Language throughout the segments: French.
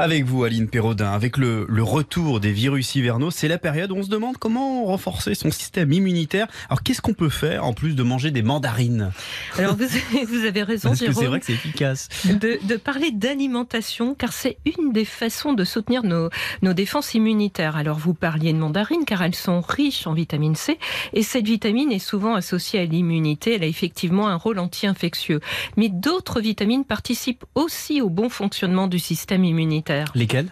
Avec vous, Aline Perraudin, avec le, le, retour des virus hivernaux, c'est la période où on se demande comment renforcer son système immunitaire. Alors, qu'est-ce qu'on peut faire en plus de manger des mandarines Alors, vous, vous, avez raison, Parce Jérôme. c'est vrai que c'est efficace. De, de parler d'alimentation, car c'est une des façons de soutenir nos, nos défenses immunitaires. Alors, vous parliez de mandarines, car elles sont riches en vitamine C, et cette vitamine est souvent associée à l'immunité. Elle a effectivement un rôle anti-infectieux. Mais d'autres vitamines participent aussi au bon fonctionnement du système immunitaire. Lesquels?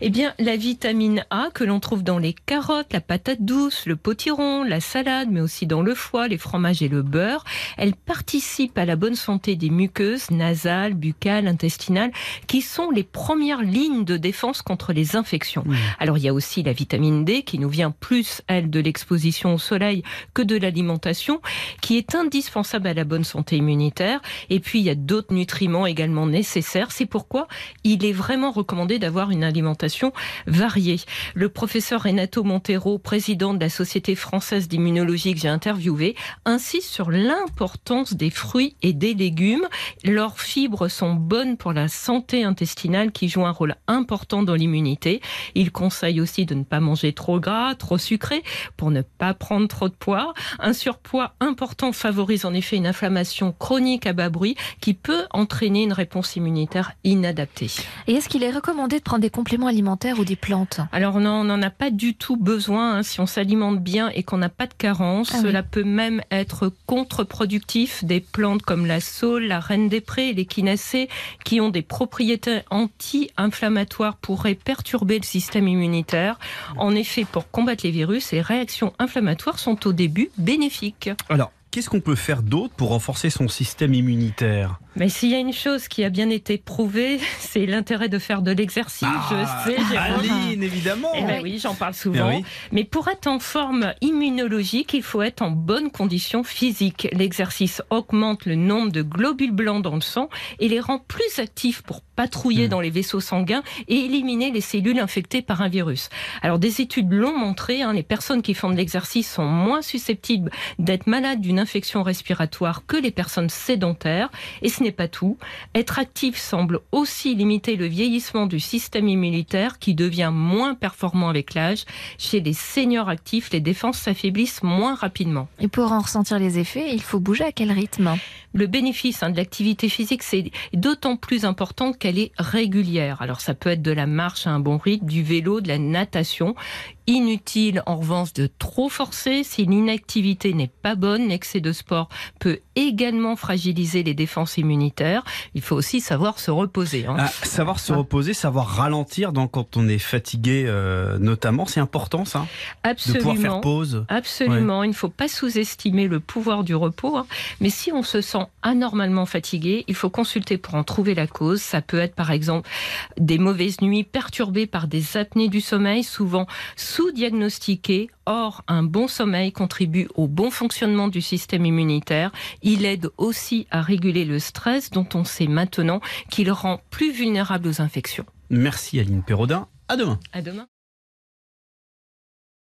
Eh bien, la vitamine A que l'on trouve dans les carottes, la patate douce, le potiron, la salade, mais aussi dans le foie, les fromages et le beurre, elle participe à la bonne santé des muqueuses nasales, buccales, intestinales, qui sont les premières lignes de défense contre les infections. Alors, il y a aussi la vitamine D qui nous vient plus, elle, de l'exposition au soleil que de l'alimentation, qui est indispensable à la bonne santé immunitaire. Et puis, il y a d'autres nutriments également nécessaires. C'est pourquoi il est vraiment recommandé d'avoir une variée. Le professeur Renato Montero, président de la Société française d'immunologie que j'ai interviewé, insiste sur l'importance des fruits et des légumes. Leurs fibres sont bonnes pour la santé intestinale qui joue un rôle important dans l'immunité. Il conseille aussi de ne pas manger trop gras, trop sucré pour ne pas prendre trop de poids. Un surpoids important favorise en effet une inflammation chronique à bas bruit qui peut entraîner une réponse immunitaire inadaptée. Et est-ce qu'il est recommandé de prendre des compléments alimentaires ou des plantes Alors non, on n'en a pas du tout besoin. Hein. Si on s'alimente bien et qu'on n'a pas de carence, ah oui. cela peut même être contre-productif. Des plantes comme la saule, la reine des prés et l'échinacée, qui ont des propriétés anti-inflammatoires, pourraient perturber le système immunitaire. En effet, pour combattre les virus, les réactions inflammatoires sont au début bénéfiques. Alors, qu'est-ce qu'on peut faire d'autre pour renforcer son système immunitaire? Mais s'il y a une chose qui a bien été prouvée, c'est l'intérêt de faire de l'exercice. Ah, je sais, Aline, évidemment. Eh ben oui, j'en parle souvent. Eh oui. Mais pour être en forme immunologique, il faut être en bonne condition physique. L'exercice augmente le nombre de globules blancs dans le sang et les rend plus actifs pour patrouiller mmh. dans les vaisseaux sanguins et éliminer les cellules infectées par un virus. Alors des études l'ont montré, hein, les personnes qui font de l'exercice sont moins susceptibles d'être malades d'une infection respiratoire que les personnes sédentaires. Et ce n'est pas tout. Être actif semble aussi limiter le vieillissement du système immunitaire qui devient moins performant avec l'âge. Chez les seniors actifs, les défenses s'affaiblissent moins rapidement. Et pour en ressentir les effets, il faut bouger à quel rythme? Le bénéfice hein, de l'activité physique, c'est d'autant plus important qu'elle est régulière. Alors ça peut être de la marche à un bon rythme, du vélo, de la natation. Inutile en revanche de trop forcer. Si l'inactivité n'est pas bonne, l'excès de sport peut également fragiliser les défenses immunitaires. Il faut aussi savoir se reposer. Hein. Ah, savoir se reposer, savoir ralentir donc quand on est fatigué euh, notamment, c'est important ça Absolument. De pouvoir faire pause. Absolument. Ouais. Il ne faut pas sous-estimer le pouvoir du repos. Hein. Mais si on se sent anormalement fatigué, il faut consulter pour en trouver la cause. Ça peut être par exemple des mauvaises nuits perturbées par des apnées du sommeil, souvent sous-diagnostiqué. Or, un bon sommeil contribue au bon fonctionnement du système immunitaire. Il aide aussi à réguler le stress dont on sait maintenant qu'il rend plus vulnérable aux infections. Merci Aline Perraudin. À demain. À demain.